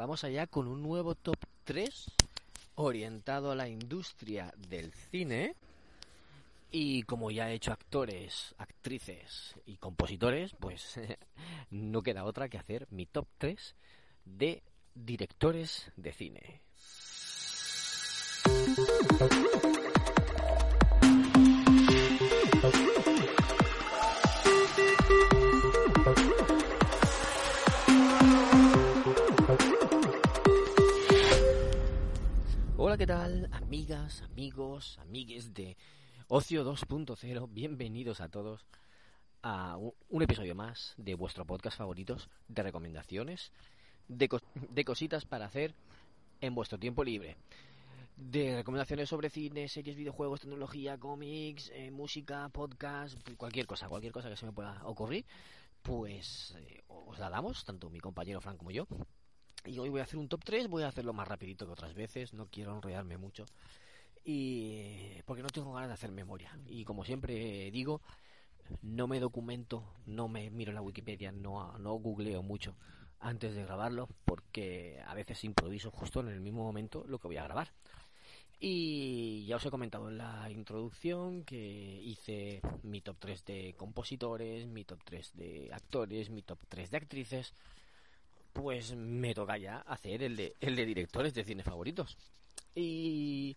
vamos allá con un nuevo top 3 orientado a la industria del cine. Y como ya he hecho actores, actrices y compositores, pues no queda otra que hacer mi top 3 de directores de cine. ¿Qué tal? Amigas, amigos, amigues de Ocio 2.0, bienvenidos a todos a un episodio más de vuestro podcast favoritos de recomendaciones, de, de cositas para hacer en vuestro tiempo libre de recomendaciones sobre cine, series, videojuegos, tecnología, cómics, eh, música, podcast, cualquier cosa, cualquier cosa que se me pueda ocurrir, pues eh, os la damos, tanto mi compañero Frank como yo. Y hoy voy a hacer un top 3, voy a hacerlo más rapidito que otras veces, no quiero enrollarme mucho. Y porque no tengo ganas de hacer memoria. Y como siempre digo, no me documento, no me miro la Wikipedia, no, no googleo mucho antes de grabarlo, porque a veces improviso justo en el mismo momento lo que voy a grabar. Y ya os he comentado en la introducción que hice mi top 3 de compositores, mi top 3 de actores, mi top 3 de actrices. Pues me toca ya hacer el de, el de directores de cine favoritos. Y,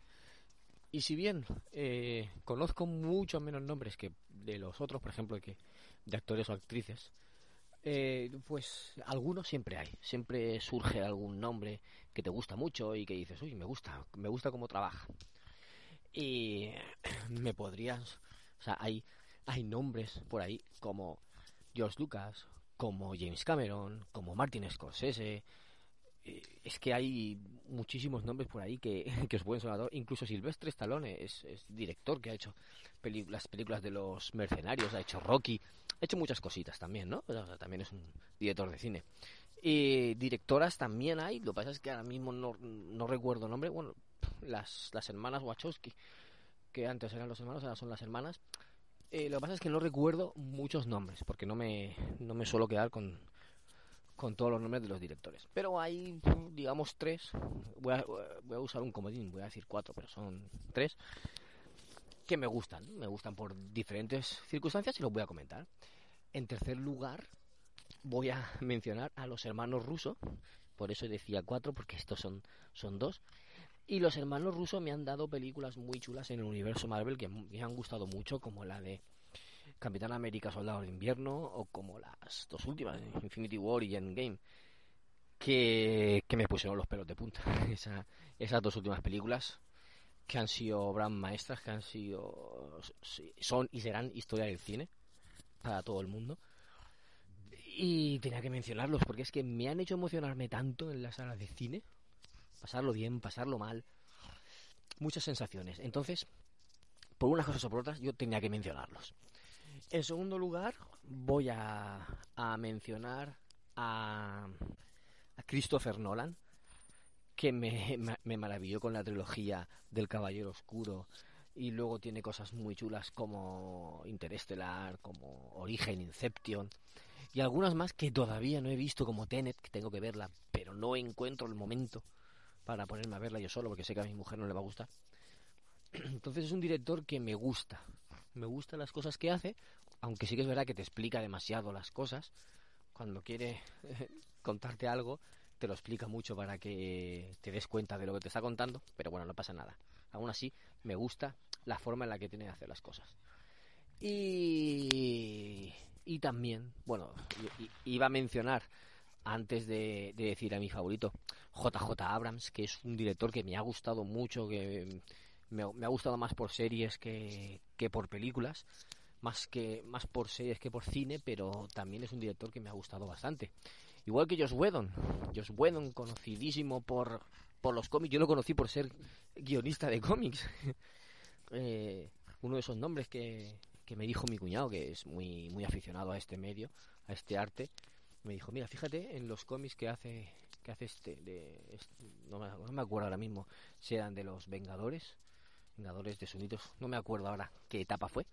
y si bien eh, conozco muchos menos nombres que de los otros, por ejemplo, que de actores o actrices, eh, pues algunos siempre hay, siempre surge algún nombre que te gusta mucho y que dices, uy, me gusta, me gusta cómo trabaja. Y me podrías, o sea, hay, hay nombres por ahí como George Lucas, como James Cameron, como Martin Scorsese. Eh, es que hay muchísimos nombres por ahí que, que os pueden sonar. Incluso Silvestre Stallone es, es director que ha hecho las películas de los mercenarios, ha hecho Rocky, ha hecho muchas cositas también, ¿no? también es un director de cine. Y directoras también hay, lo que pasa es que ahora mismo no, no recuerdo nombre, bueno, las, las hermanas Wachowski, que antes eran los hermanos, ahora son las hermanas. Eh, lo que pasa es que no recuerdo muchos nombres, porque no me, no me suelo quedar con, con todos los nombres de los directores. Pero hay, digamos, tres. Voy a, voy a usar un comodín, voy a decir cuatro, pero son tres que me gustan. Me gustan por diferentes circunstancias y los voy a comentar. En tercer lugar, voy a mencionar a los hermanos rusos. Por eso decía cuatro, porque estos son, son dos. Y los hermanos rusos me han dado películas muy chulas en el universo Marvel que me han gustado mucho, como la de Capitán América Soldado de Invierno o como las dos últimas, Infinity War y Endgame, que, que me pusieron los pelos de punta. Esa, esas dos últimas películas que han sido obras maestras, que han sido, son y serán historia del cine para todo el mundo. Y tenía que mencionarlos porque es que me han hecho emocionarme tanto en las salas de cine, pasarlo bien, pasarlo mal, muchas sensaciones. Entonces, por unas cosas o por otras, yo tenía que mencionarlos. En segundo lugar, voy a, mencionar a, a Christopher Nolan, que me, me, maravilló con la trilogía del Caballero Oscuro y luego tiene cosas muy chulas como Interestelar, como Origen, Inception y algunas más que todavía no he visto como Tenet, que tengo que verla, pero no encuentro el momento para ponerme a verla yo solo porque sé que a mi mujer no le va a gustar. Entonces es un director que me gusta, me gustan las cosas que hace, aunque sí que es verdad que te explica demasiado las cosas cuando quiere contarte algo te lo explica mucho para que te des cuenta de lo que te está contando, pero bueno, no pasa nada. Aún así, me gusta la forma en la que tiene de hacer las cosas. Y, y también, bueno, iba a mencionar antes de, decir a mi favorito, JJ Abrams, que es un director que me ha gustado mucho, que me, me ha gustado más por series que, que por películas más que más por series que por cine, pero también es un director que me ha gustado bastante. Igual que Josh Whedon. Josh Whedon, conocidísimo por, por los cómics. Yo lo conocí por ser guionista de cómics. eh, uno de esos nombres que, que me dijo mi cuñado, que es muy, muy aficionado a este medio, a este arte, me dijo, mira, fíjate en los cómics que hace que hace este, de, no, me, no, me, acuerdo ahora mismo si eran de los Vengadores, Vengadores de Sunitos, no me acuerdo ahora qué etapa fue,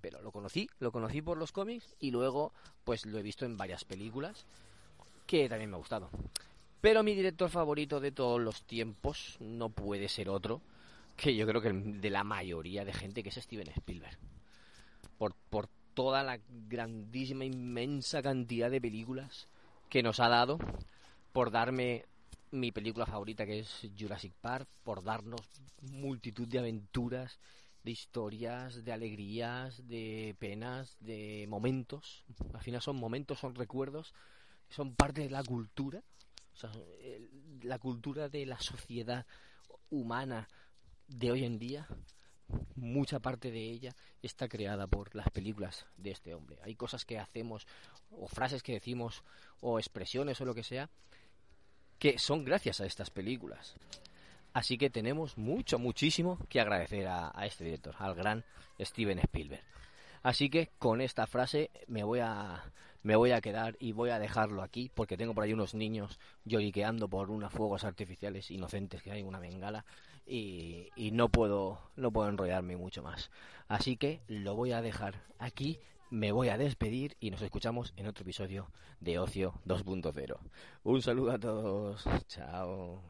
pero lo conocí, lo conocí por los cómics y luego pues lo he visto en varias películas que también me ha gustado. Pero mi director favorito de todos los tiempos no puede ser otro que yo creo que de la mayoría de gente que es Steven Spielberg. Por, por toda la grandísima, inmensa cantidad de películas que nos ha dado, por darme mi película favorita que es Jurassic Park, por darnos multitud de aventuras, de historias, de alegrías, de penas, de momentos. Al final son momentos, son recuerdos, son parte de la cultura, la cultura de la sociedad humana de hoy en día mucha parte de ella está creada por las películas de este hombre. Hay cosas que hacemos, o frases que decimos, o expresiones o lo que sea, que son gracias a estas películas. Así que tenemos mucho, muchísimo que agradecer a, este director, al gran Steven Spielberg. Así que con esta frase me voy a me voy a quedar y voy a dejarlo aquí porque tengo por ahí unos niños lloriqueando por unos fuegos artificiales inocentes que hay en una bengala y, y no puedo no puedo enrollarme mucho más. Así que lo voy a dejar aquí, me voy a despedir y nos escuchamos en otro episodio de Ocio 2.0. Un saludo a todos, chao.